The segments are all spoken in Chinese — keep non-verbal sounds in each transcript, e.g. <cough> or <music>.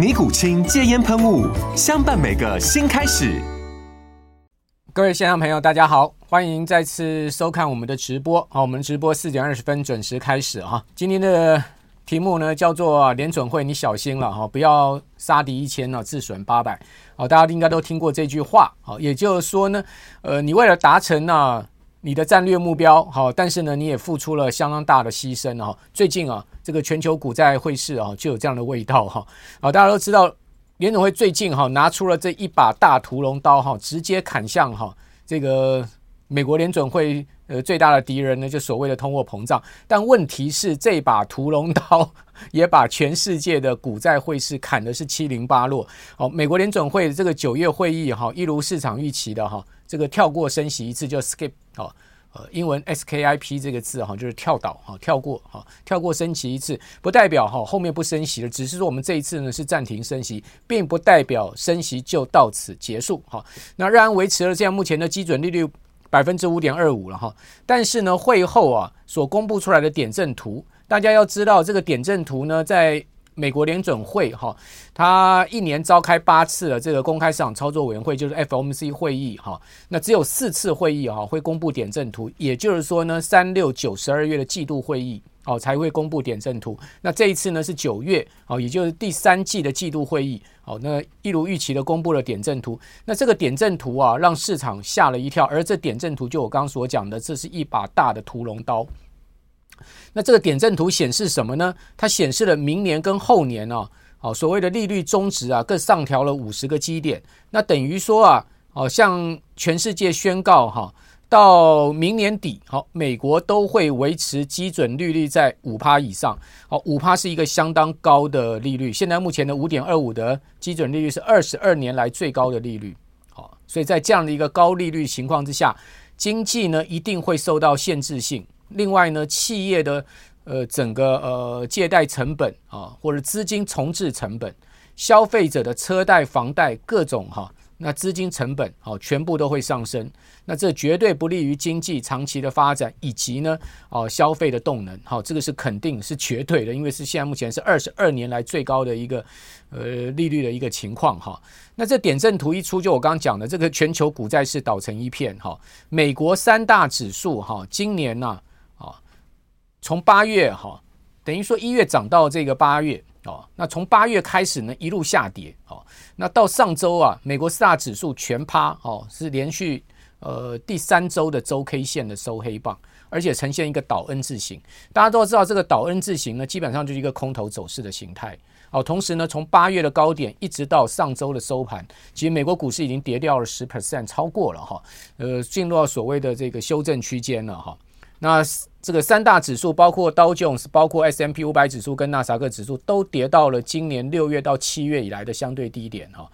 尼古清戒烟喷雾，相伴每个新开始。各位线上朋友，大家好，欢迎再次收看我们的直播。好，我们直播四点二十分准时开始哈。今天的题目呢叫做联准会，你小心了哈，不要杀敌一千呢，自损八百。好，大家应该都听过这句话。好，也就是说呢，呃，你为了达成呢你的战略目标，好，但是呢你也付出了相当大的牺牲哈。最近啊。这个全球股债汇市啊，就有这样的味道哈。啊，大家都知道，联准会最近哈拿出了这一把大屠龙刀哈，直接砍向哈这个美国联准会呃最大的敌人呢，就所谓的通货膨胀。但问题是，这把屠龙刀 <laughs> 也把全世界的股债汇市砍的是七零八落。哦，美国联准会这个九月会议哈，一如市场预期的哈，这个跳过升息一次就 skip 哦。呃，英文 SKIP 这个字哈，就是跳岛哈，跳过哈，跳过升息一次，不代表哈后面不升息了，只是说我们这一次呢是暂停升息，并不代表升息就到此结束哈。那仍然维持了这样目前的基准利率百分之五点二五了哈，但是呢会后啊所公布出来的点阵图，大家要知道这个点阵图呢在。美国联准会哈，它一年召开八次的这个公开市场操作委员会，就是 FOMC 会议哈。那只有四次会议哈会公布点阵图，也就是说呢，三六九十二月的季度会议哦才会公布点阵图。那这一次呢是九月哦，也就是第三季的季度会议哦。那一如预期的公布了点阵图。那这个点阵图啊，让市场吓了一跳。而这点阵图就我刚刚所讲的，这是一把大的屠龙刀。那这个点阵图显示什么呢？它显示了明年跟后年呢，哦，所谓的利率中值啊，各上调了五十个基点。那等于说啊，哦，向全世界宣告哈，到明年底，好，美国都会维持基准利率在五趴以上。好，五趴是一个相当高的利率。现在目前的五点二五的基准利率是二十二年来最高的利率。好，所以在这样的一个高利率情况之下，经济呢一定会受到限制性。另外呢，企业的呃整个呃借贷成本啊，或者资金重置成本，消费者的车贷、房贷各种哈，那资金成本好全部都会上升，那这绝对不利于经济长期的发展以及呢哦消费的动能，好，这个是肯定是绝对的，因为是现在目前是二十二年来最高的一个呃利率的一个情况哈。那这点阵图一出，就我刚刚讲的这个全球股债市倒成一片哈，美国三大指数哈，今年呐。从八月哈，等于说一月涨到这个八月哦，那从八月开始呢，一路下跌哦，那到上周啊，美国四大指数全趴哦，是连续呃第三周的周 K 线的收黑棒，而且呈现一个倒 N 字形。大家都知道这个倒 N 字形呢，基本上就是一个空头走势的形态哦。同时呢，从八月的高点一直到上周的收盘，其实美国股市已经跌掉了十 percent，超过了哈，呃，进入到所谓的这个修正区间了哈。那这个三大指数，包括道琼斯、包括 S M P 五百指数跟纳斯克指数，都跌到了今年六月到七月以来的相对低点哈。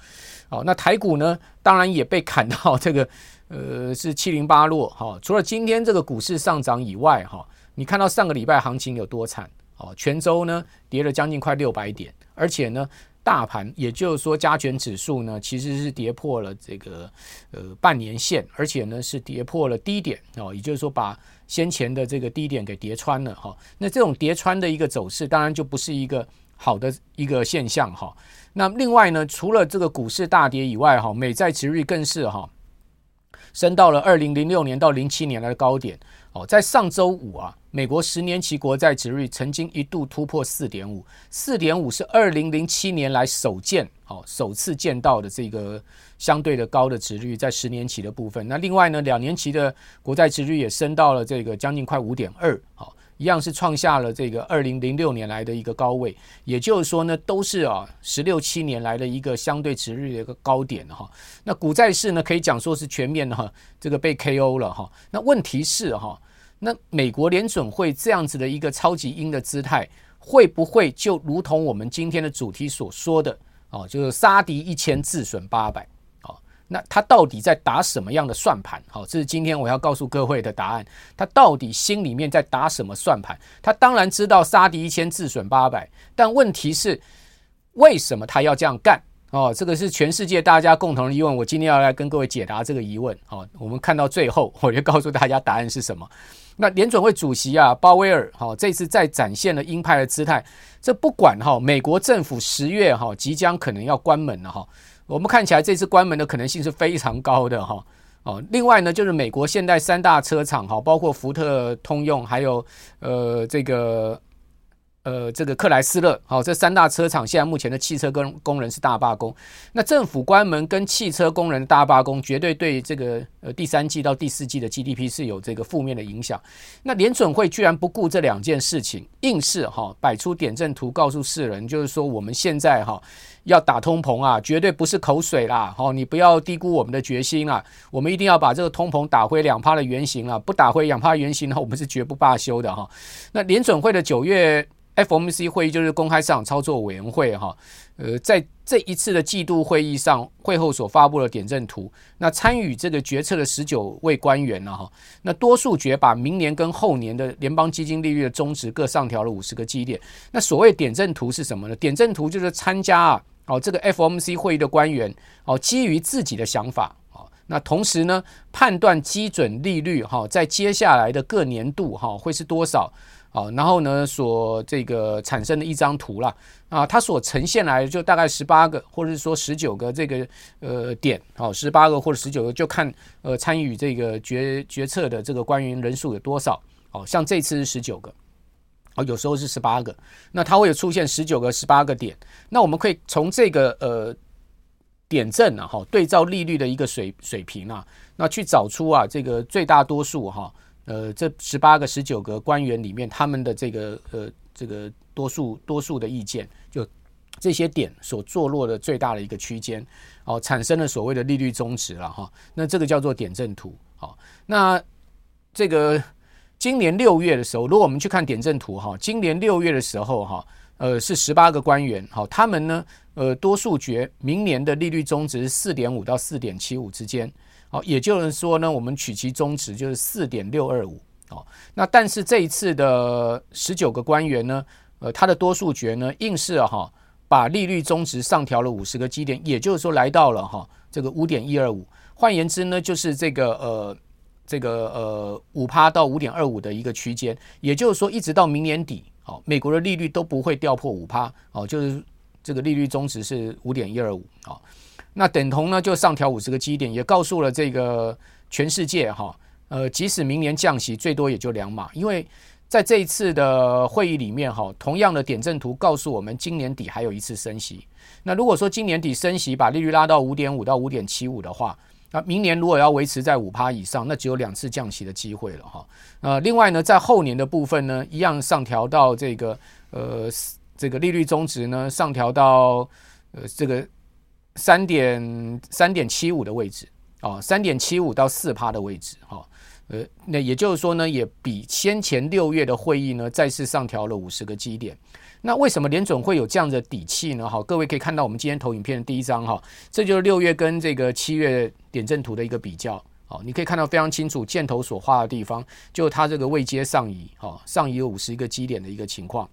好，那台股呢，当然也被砍到这个 <laughs> 呃是七零八落哈。除了今天这个股市上涨以外哈，你看到上个礼拜行情有多惨哦？全周呢跌了将近快六百点，而且呢。大盘，也就是说加权指数呢，其实是跌破了这个呃半年线，而且呢是跌破了低点哦，也就是说把先前的这个低点给叠穿了哈。那这种叠穿的一个走势，当然就不是一个好的一个现象哈。那另外呢，除了这个股市大跌以外哈，美债殖率更是哈升到了二零零六年到零七年来的高点哦。在上周五啊，美国十年期国债殖率曾经一度突破四点五，四点五是二零零七年来首见，好，首次见到的这个相对的高的殖率在十年期的部分。那另外呢，两年期的国债殖率也升到了这个将近快五点二，好。一样是创下了这个二零零六年来的一个高位，也就是说呢，都是啊十六七年来的一个相对值率的一个高点哈。那股债市呢，可以讲说是全面的哈，这个被 KO 了哈。那问题是哈，那美国联准会这样子的一个超级鹰的姿态，会不会就如同我们今天的主题所说的哦，就是杀敌一千自损八百？哦那他到底在打什么样的算盘？好，这是今天我要告诉各位的答案。他到底心里面在打什么算盘？他当然知道杀敌一千自损八百，但问题是为什么他要这样干？哦，这个是全世界大家共同的疑问。我今天要来跟各位解答这个疑问。好，我们看到最后，我就告诉大家答案是什么。那联准会主席啊，鲍威尔，好，这次再展现了鹰派的姿态。这不管哈，美国政府十月哈即将可能要关门了哈。我们看起来这次关门的可能性是非常高的哈哦，另外呢，就是美国现代三大车厂哈，包括福特、通用，还有呃这个。呃，这个克莱斯勒，好，这三大车厂现在目前的汽车工工人是大罢工。那政府关门跟汽车工人大罢工，绝对对这个呃第三季到第四季的 GDP 是有这个负面的影响。那联准会居然不顾这两件事情，硬是哈摆出点阵图，告诉世人，就是说我们现在哈要打通膨啊，绝对不是口水啦，好，你不要低估我们的决心啊，我们一定要把这个通膨打回两趴的原形啊，不打回两趴原形呢，我们是绝不罢休的哈。那联准会的九月。FOMC 会议就是公开市场操作委员会哈，呃，在这一次的季度会议上，会后所发布的点阵图，那参与这个决策的十九位官员呢哈，那多数决把明年跟后年的联邦基金利率的中值各上调了五十个基点。那所谓点阵图是什么呢？点阵图就是参加啊，哦，这个 FOMC 会议的官员哦，基于自己的想法啊，那同时呢，判断基准利率哈，在接下来的各年度哈会是多少。好，然后呢，所这个产生的一张图啦，啊，它所呈现来就大概十八个，或者是说十九个这个呃点，好，十八个或者十九个，就看呃参与这个决决策的这个官员人数有多少，好，像这次是十九个，哦，有时候是十八个，那它会有出现十九个、十八个点，那我们可以从这个呃点阵啊，哈，对照利率的一个水水平啊，那去找出啊这个最大多数哈。呃，这十八个、十九个官员里面，他们的这个呃，这个多数多数的意见，就这些点所坐落的最大的一个区间，哦，产生了所谓的利率中值了哈。那这个叫做点阵图。好，那这个今年六月的时候，如果我们去看点阵图哈，今年六月的时候哈，呃，是十八个官员，好，他们呢，呃，多数决明年的利率中值是四点五到四点七五之间。好，也就是说呢，我们取其中值就是四点六二五。哦，那但是这一次的十九个官员呢，呃，他的多数决呢，硬是哈把利率中值上调了五十个基点，也就是说来到了哈这个五点一二五。换言之呢，就是这个呃这个呃五趴到五点二五的一个区间，也就是说一直到明年底，好，美国的利率都不会掉破五趴。哦，就是这个利率中值是五点一二五。好。那等同呢，就上调五十个基点，也告诉了这个全世界哈，呃，即使明年降息，最多也就两码，因为在这一次的会议里面哈，同样的点阵图告诉我们，今年底还有一次升息。那如果说今年底升息，把利率拉到五点五到五点七五的话，那明年如果要维持在五趴以上，那只有两次降息的机会了哈。呃，另外呢，在后年的部分呢，一样上调到这个呃这个利率中值呢，上调到呃这个。三点三点七五的位置啊，三点七五到四趴的位置哈，呃，那也就是说呢，也比先前六月的会议呢再次上调了五十个基点。那为什么联准会有这样的底气呢？好，各位可以看到我们今天投影片的第一张哈，这就是六月跟这个七月点阵图的一个比较。好，你可以看到非常清楚，箭头所画的地方就它这个位阶上移，哈，上移有五十一个基点的一个情况。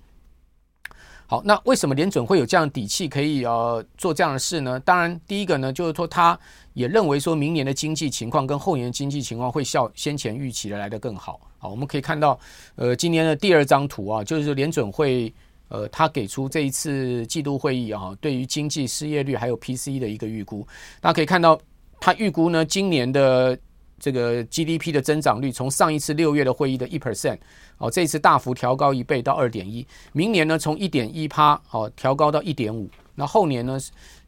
好，那为什么联准会有这样的底气可以呃做这样的事呢？当然，第一个呢，就是说他也认为说明年的经济情况跟后年的经济情况会效先前预期的来得更好。好，我们可以看到，呃，今年的第二张图啊，就是联准会呃他给出这一次季度会议啊，对于经济失业率还有 PCE 的一个预估。大家可以看到，他预估呢，今年的这个 GDP 的增长率从上一次六月的会议的一 percent，哦，这次大幅调高一倍到二点一。明年呢，从一点一趴，哦，调高到一点五。那后年呢，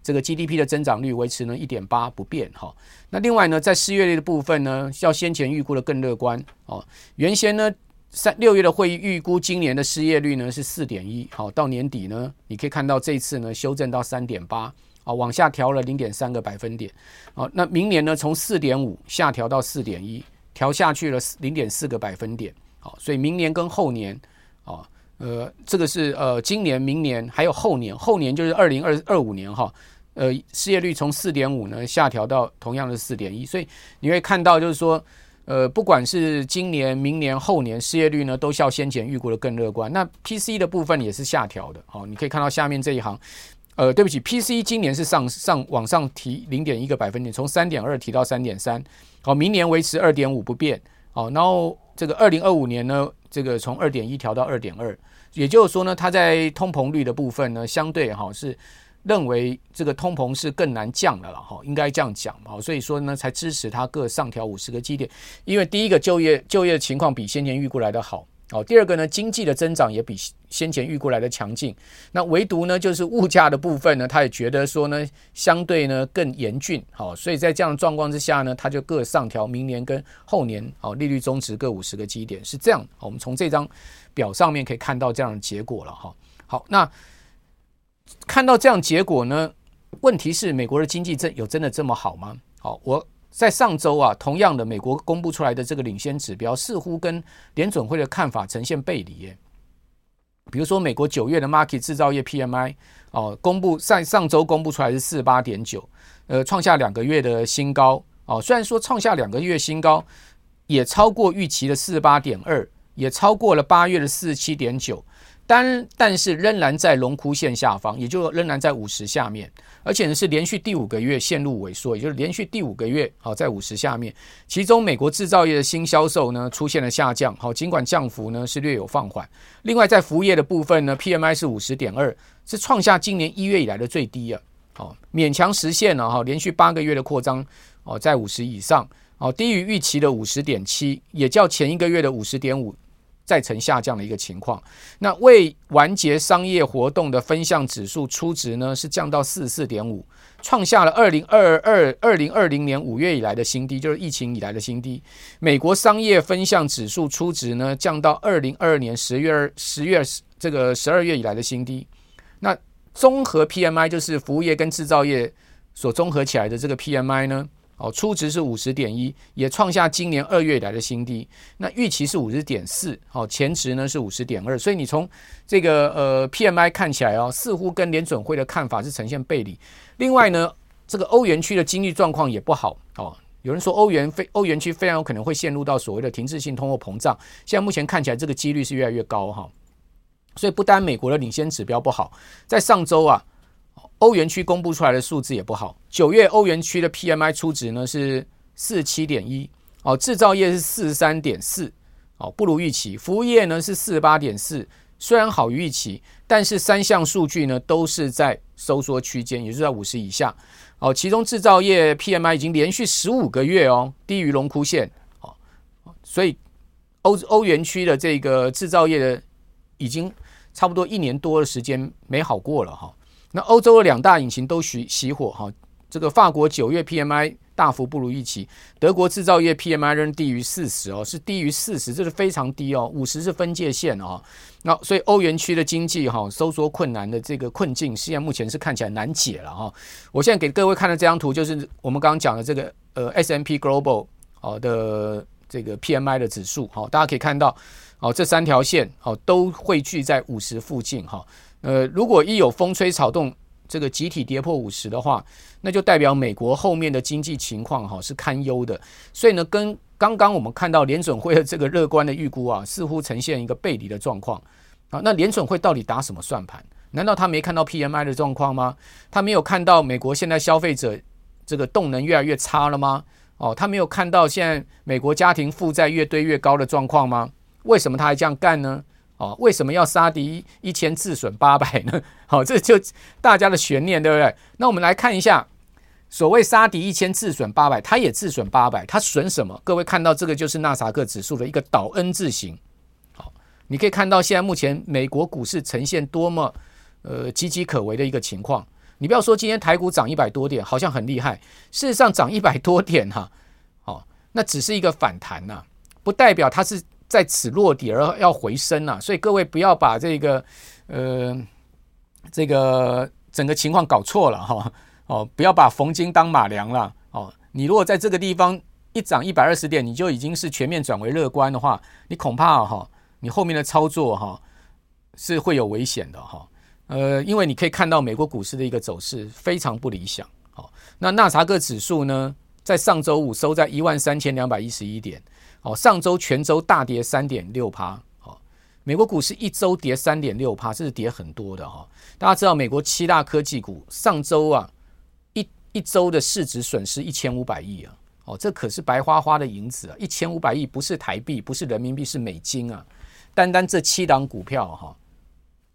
这个 GDP 的增长率维持呢一点八不变，哈。那另外呢，在失业率的部分呢，较先前预估的更乐观，哦，原先呢三六月的会议预估今年的失业率呢是四点一，好，到年底呢，你可以看到这次呢修正到三点八。啊，往下调了零点三个百分点。好，那明年呢，从四点五下调到四点一，调下去了零点四个百分点。好，所以明年跟后年，啊，呃，这个是呃，今年、明年还有后年，后年就是二零二二五年哈。呃，失业率从四点五呢下调到同样的四点一，所以你会看到就是说，呃，不管是今年、明年、后年，失业率呢都较先前预估的更乐观。那 PC 的部分也是下调的。好，你可以看到下面这一行。呃，对不起，P C 今年是上上往上提零点一个百分点，从三点二提到三点三。好，明年维持二点五不变。好，然后这个二零二五年呢，这个从二点一调到二点二，也就是说呢，它在通膨率的部分呢，相对哈是认为这个通膨是更难降的了哈，应该这样讲。好，所以说呢，才支持它各上调五十个基点，因为第一个就业就业情况比先前预估来的好。哦，第二个呢，经济的增长也比先前预估来的强劲。那唯独呢，就是物价的部分呢，他也觉得说呢，相对呢更严峻。好，所以在这样的状况之下呢，他就各上调明年跟后年哦利率中值各五十个基点，是这样。我们从这张表上面可以看到这样的结果了哈。好，那看到这样结果呢，问题是美国的经济真有真的这么好吗？好，我。在上周啊，同样的，美国公布出来的这个领先指标似乎跟联准会的看法呈现背离。比如说，美国九月的 market 制造业 PMI 哦，公布上上周公布出来是四十八点九，呃，创下两个月的新高哦。虽然说创下两个月新高，也超过预期的四十八点二，也超过了八月的四十七点九。但但是仍然在龙枯线下方，也就仍然在五十下面，而且呢是连续第五个月陷入萎缩，也就是连续第五个月好在五十下面。其中美国制造业的新销售呢出现了下降，好尽管降幅呢是略有放缓。另外在服务业的部分呢，PMI 是五十点二，是创下今年一月以来的最低啊，好勉强实现了哈连续八个月的扩张哦，在五十以上，哦低于预期的五十点七，也较前一个月的五十点五。再呈下降的一个情况，那未完结商业活动的分项指数初值呢是降到四十四点五，创下了二零二二二零二零年五月以来的新低，就是疫情以来的新低。美国商业分项指数初值呢降到二零二二年十月二十月这个十二月以来的新低。那综合 PMI 就是服务业跟制造业所综合起来的这个 PMI 呢？哦，初值是五十点一，也创下今年二月以来的新低。那预期是五十点四，哦，前值呢是五十点二。所以你从这个呃 PMI 看起来哦，似乎跟联准会的看法是呈现背离。另外呢，这个欧元区的经济状况也不好哦。有人说欧元非欧元区非常有可能会陷入到所谓的停滞性通货膨胀。现在目前看起来这个几率是越来越高哈。所以不单美国的领先指标不好，在上周啊。欧元区公布出来的数字也不好，九月欧元区的 PMI 初值呢是四十七点一，哦，制造业是四十三点四，哦，不如预期。服务业呢是四十八点四，虽然好于预期，但是三项数据呢都是在收缩区间，也就是在五十以下。哦，其中制造业 PMI 已经连续十五个月哦低于荣枯线，哦，所以欧欧元区的这个制造业的已经差不多一年多的时间没好过了哈。那欧洲的两大引擎都熄熄火哈，这个法国九月 PMI 大幅不如预期，德国制造业 PMI 仍低于四十哦，是低于四十，这是非常低哦，五十是分界线哦。那所以欧元区的经济哈收缩困难的这个困境，现在目前是看起来难解了哈。我现在给各位看的这张图，就是我们刚刚讲的这个呃 S&P Global 哦的这个 PMI 的指数哈，大家可以看到哦这三条线哦都汇聚在五十附近哈。呃，如果一有风吹草动，这个集体跌破五十的话，那就代表美国后面的经济情况哈是堪忧的。所以呢，跟刚刚我们看到联准会的这个乐观的预估啊，似乎呈现一个背离的状况啊。那联准会到底打什么算盘？难道他没看到 PMI 的状况吗？他没有看到美国现在消费者这个动能越来越差了吗？哦，他没有看到现在美国家庭负债越堆越高的状况吗？为什么他还这样干呢？哦，为什么要杀敌一千自损八百呢？好，<laughs> 这就大家的悬念，对不对？那我们来看一下所谓杀敌一千，自损八百，它也自损八百，它损什么？各位看到这个就是纳萨克指数的一个倒 N 字形。好，你可以看到现在目前美国股市呈现多么呃岌岌可危的一个情况。你不要说今天台股涨一百多点，好像很厉害，事实上涨一百多点哈，好，那只是一个反弹呐，不代表它是在此落底而要回升呐。所以各位不要把这个呃这个整个情况搞错了哈。哦，不要把冯京当马良了哦。你如果在这个地方一涨一百二十点，你就已经是全面转为乐观的话，你恐怕哈，你后面的操作哈是会有危险的哈。呃，因为你可以看到美国股市的一个走势非常不理想。好，那纳查克指数呢，在上周五收在一万三千两百一十一点。哦，上周全周大跌三点六趴。美国股市一周跌三点六趴，这是跌很多的哈。大家知道，美国七大科技股上周啊。一周的市值损失一千五百亿啊！哦，这可是白花花的银子啊！一千五百亿不是台币，不是人民币，是美金啊！单单这七档股票哈，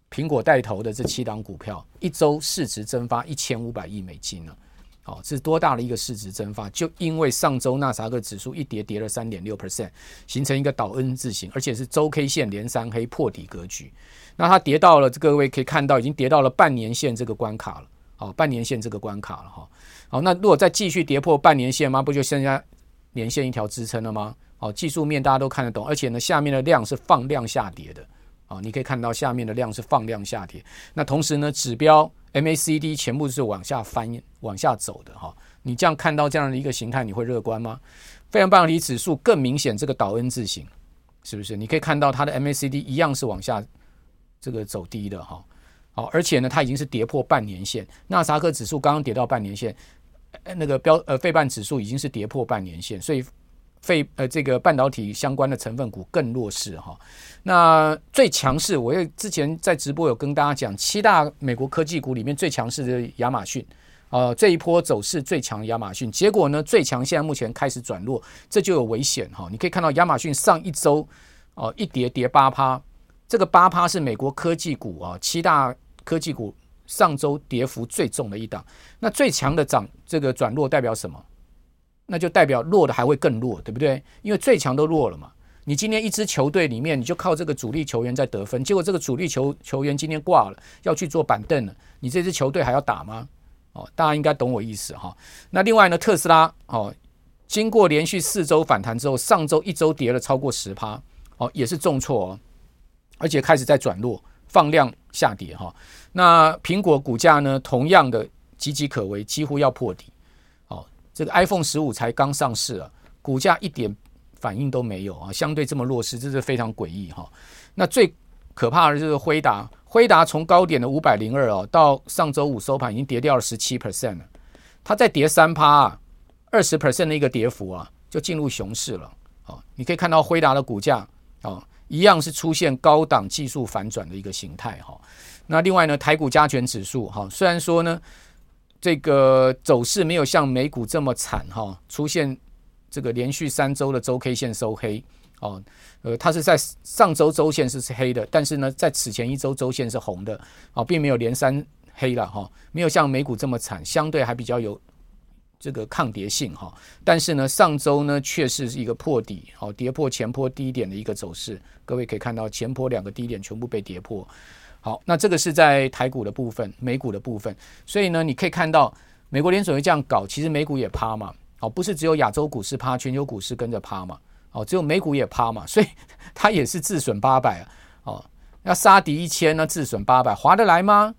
苹果带头的这七档股票，一周市值蒸发一千五百亿美金呢！哦，是多大的一个市值蒸发？就因为上周纳斯达克指数一跌跌了三点六 percent，形成一个倒 N 字形，而且是周 K 线连三黑破底格局。那它跌到了，各位可以看到，已经跌到了半年线这个关卡了。哦，半年线这个关卡了哈。好，那如果再继续跌破半年线吗？不就剩下年线一条支撑了吗？好，技术面大家都看得懂，而且呢，下面的量是放量下跌的。啊，你可以看到下面的量是放量下跌。那同时呢，指标 MACD 全部是往下翻、往下走的哈。你这样看到这样的一个形态，你会乐观吗？费城半导体指数更明显，这个倒 N 字形，是不是？你可以看到它的 MACD 一样是往下这个走低的哈。好，而且呢，它已经是跌破半年线。纳斯达克指数刚刚跌到半年线，那个标呃费半指数已经是跌破半年线，所以费呃这个半导体相关的成分股更弱势哈。那最强势，我也之前在直播有跟大家讲，七大美国科技股里面最强势的亚马逊，呃，这一波走势最强亚马逊，结果呢，最强现在目前开始转弱，这就有危险哈。你可以看到亚马逊上一周哦、一跌跌八趴。这个八趴是美国科技股啊，七大科技股上周跌幅最重的一档。那最强的涨，这个转弱代表什么？那就代表弱的还会更弱，对不对？因为最强都弱了嘛。你今天一支球队里面，你就靠这个主力球员在得分，结果这个主力球球员今天挂了，要去坐板凳了，你这支球队还要打吗？哦，大家应该懂我意思哈。那另外呢，特斯拉哦，经过连续四周反弹之后，上周一周跌了超过十趴，哦，也是重挫哦。而且开始在转弱，放量下跌哈。那苹果股价呢，同样的岌岌可危，几乎要破底。这个 iPhone 十五才刚上市啊，股价一点反应都没有啊，相对这么弱势，这是非常诡异哈。那最可怕的就是辉达，辉达从高点的五百零二哦，到上周五收盘已经跌掉了十七 percent 了，它再跌三趴啊，二十 percent 的一个跌幅啊，就进入熊市了。哦，你可以看到辉达的股价哦。一样是出现高档技术反转的一个形态哈。那另外呢，台股加权指数哈，虽然说呢，这个走势没有像美股这么惨哈，出现这个连续三周的周 K 线收黑哦，呃，它是在上周周线是黑的，但是呢，在此前一周周线是红的啊，并没有连三黑了哈，没有像美股这么惨，相对还比较有。这个抗跌性哈，但是呢，上周呢确实是一个破底，好跌破前坡低点的一个走势。各位可以看到，前坡两个低点全部被跌破。好，那这个是在台股的部分，美股的部分。所以呢，你可以看到美国联准会这样搞，其实美股也趴嘛。好，不是只有亚洲股市趴，全球股市跟着趴嘛。好，只有美股也趴嘛，所以 <laughs> 它也是自损八百啊。哦，要杀敌一千呢，自损八百，划得来吗？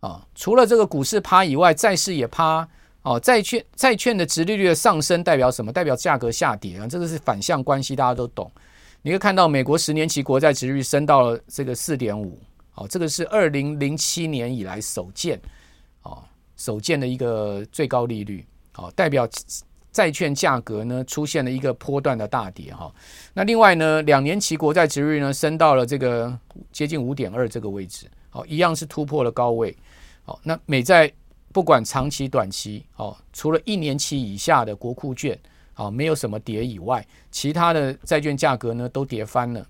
啊，除了这个股市趴以外，债市也趴。哦，债券债券的殖利率的上升代表什么？代表价格下跌啊，这个是反向关系，大家都懂。你会看到美国十年期国债殖利率升到了这个四点五，哦，这个是二零零七年以来首见，哦，首见的一个最高利率，哦，代表债券价格呢出现了一个波段的大跌哈。那另外呢，两年期国债值率呢升到了这个接近五点二这个位置，哦，一样是突破了高位，哦，那美债。不管长期、短期，哦，除了一年期以下的国库券，哦，没有什么跌以外，其他的债券价格呢都跌翻了。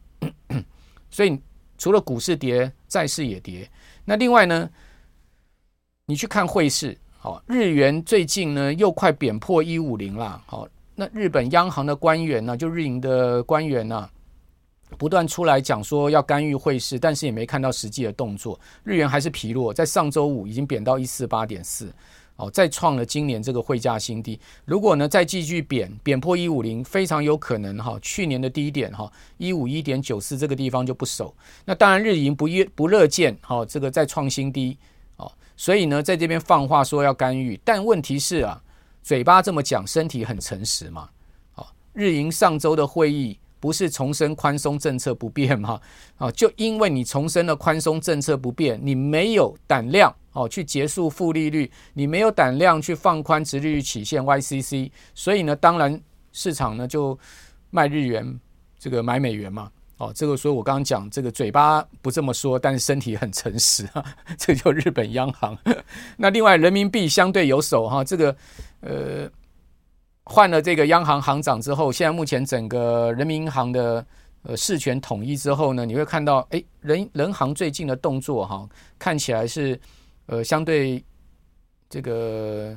<coughs> 所以除了股市跌，债市也跌。那另外呢，你去看汇市，好，日元最近呢又快贬破一五零了。好，那日本央行的官员呢，就日银的官员呢，不断出来讲说要干预汇市，但是也没看到实际的动作。日元还是疲弱，在上周五已经贬到一四八点四。哦，再创了今年这个汇价新低。如果呢再继续贬，贬破一五零，非常有可能哈，去年的低点哈一五一点九四这个地方就不守。那当然日银不乐不乐见哈这个再创新低哦，所以呢在这边放话说要干预，但问题是啊，嘴巴这么讲，身体很诚实嘛。哦，日银上周的会议不是重申宽松政策不变吗？啊，就因为你重申了宽松政策不变，你没有胆量。哦，去结束负利率，你没有胆量去放宽殖利率曲线 YCC，所以呢，当然市场呢就卖日元，这个买美元嘛。哦，这个所以我刚刚讲这个嘴巴不这么说，但是身体很诚实啊，这就日本央行。<laughs> 那另外人民币相对有手哈，这个呃换了这个央行行长之后，现在目前整个人民银行的呃事权统一之后呢，你会看到哎人人行最近的动作哈，看起来是。呃，相对这个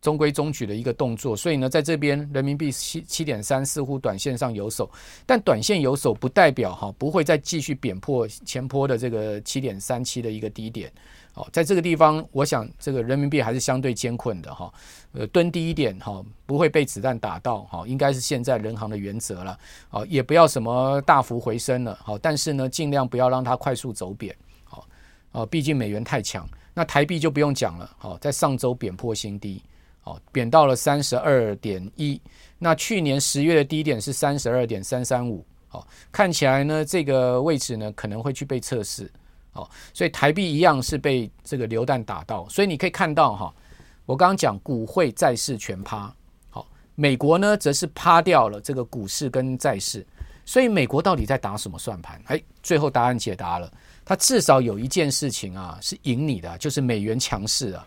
中规中矩的一个动作，所以呢，在这边人民币七七点三似乎短线上有手，但短线有手不代表哈不会再继续贬破前坡的这个七点三七的一个低点。哦，在这个地方，我想这个人民币还是相对艰困的哈。呃，蹲低一点哈，不会被子弹打到哈，应该是现在人行的原则了。哦，也不要什么大幅回升了。好，但是呢，尽量不要让它快速走贬。哦，毕竟美元太强。那台币就不用讲了，好，在上周贬破新低，好，贬到了三十二点一。那去年十月的低点是三十二点三三五，好，看起来呢，这个位置呢可能会去被测试，好，所以台币一样是被这个流弹打到。所以你可以看到哈，我刚刚讲股汇债市全趴，好，美国呢则是趴掉了这个股市跟债市。所以美国到底在打什么算盘？哎，最后答案解答了。它至少有一件事情啊，是赢你的，就是美元强势啊，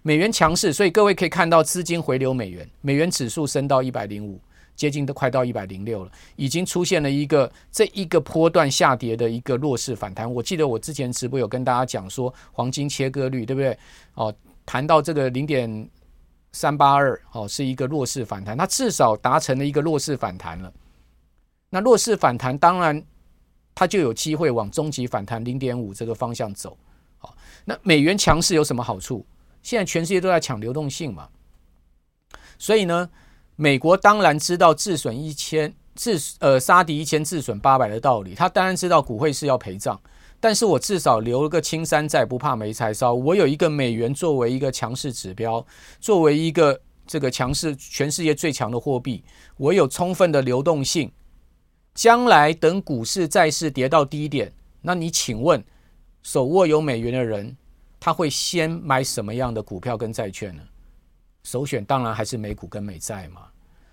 美元强势，所以各位可以看到资金回流美元，美元指数升到一百零五，接近都快到一百零六了，已经出现了一个这一个波段下跌的一个弱势反弹。我记得我之前直播有跟大家讲说，黄金切割率对不对？哦，谈到这个零点三八二，哦，是一个弱势反弹，它至少达成了一个弱势反弹了。那弱势反弹，当然。它就有机会往终极反弹零点五这个方向走，好，那美元强势有什么好处？现在全世界都在抢流动性嘛，所以呢，美国当然知道自损一千自呃杀敌一千自损八百的道理，他当然知道股汇是要赔账，但是我至少留了个青山在，不怕没柴烧。我有一个美元作为一个强势指标，作为一个这个强势全世界最强的货币，我有充分的流动性。将来等股市、债市跌到低点，那你请问，手握有美元的人，他会先买什么样的股票跟债券呢？首选当然还是美股跟美债嘛。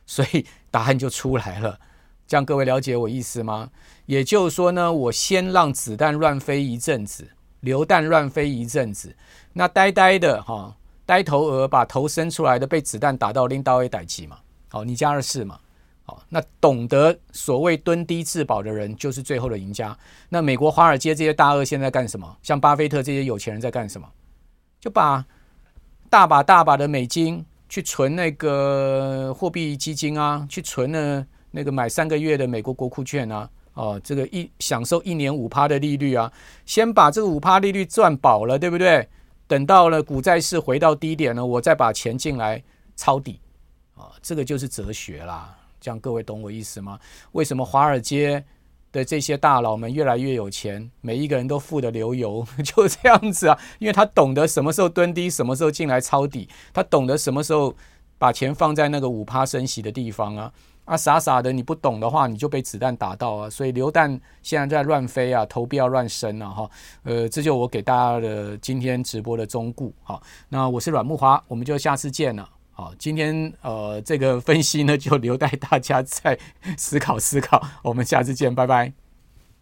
所以答案就出来了，这样各位了解我意思吗？也就是说呢，我先让子弹乱飞一阵子，流弹乱飞一阵子，那呆呆的哈，呆头鹅把头伸出来的被子弹打到拎刀 A 逮鸡嘛，好，你家的事嘛。哦，那懂得所谓蹲低自保的人就是最后的赢家。那美国华尔街这些大鳄现在干什么？像巴菲特这些有钱人在干什么？就把大把大把的美金去存那个货币基金啊，去存了那个买三个月的美国国库券啊，哦，这个一享受一年五趴的利率啊，先把这个五趴利率赚饱了，对不对？等到了股债市回到低点呢，我再把钱进来抄底啊，这个就是哲学啦。这样各位懂我意思吗？为什么华尔街的这些大佬们越来越有钱，每一个人都富得流油，<laughs> 就这样子啊？因为他懂得什么时候蹲低，什么时候进来抄底，他懂得什么时候把钱放在那个五趴升息的地方啊！啊，傻傻的你不懂的话，你就被子弹打到啊！所以流弹现在在乱飞啊，投币要乱升啊！哈，呃，这就我给大家的今天直播的忠告。好，那我是阮木华，我们就下次见了。好，今天呃，这个分析呢，就留待大家再思考思考。我们下次见，拜拜。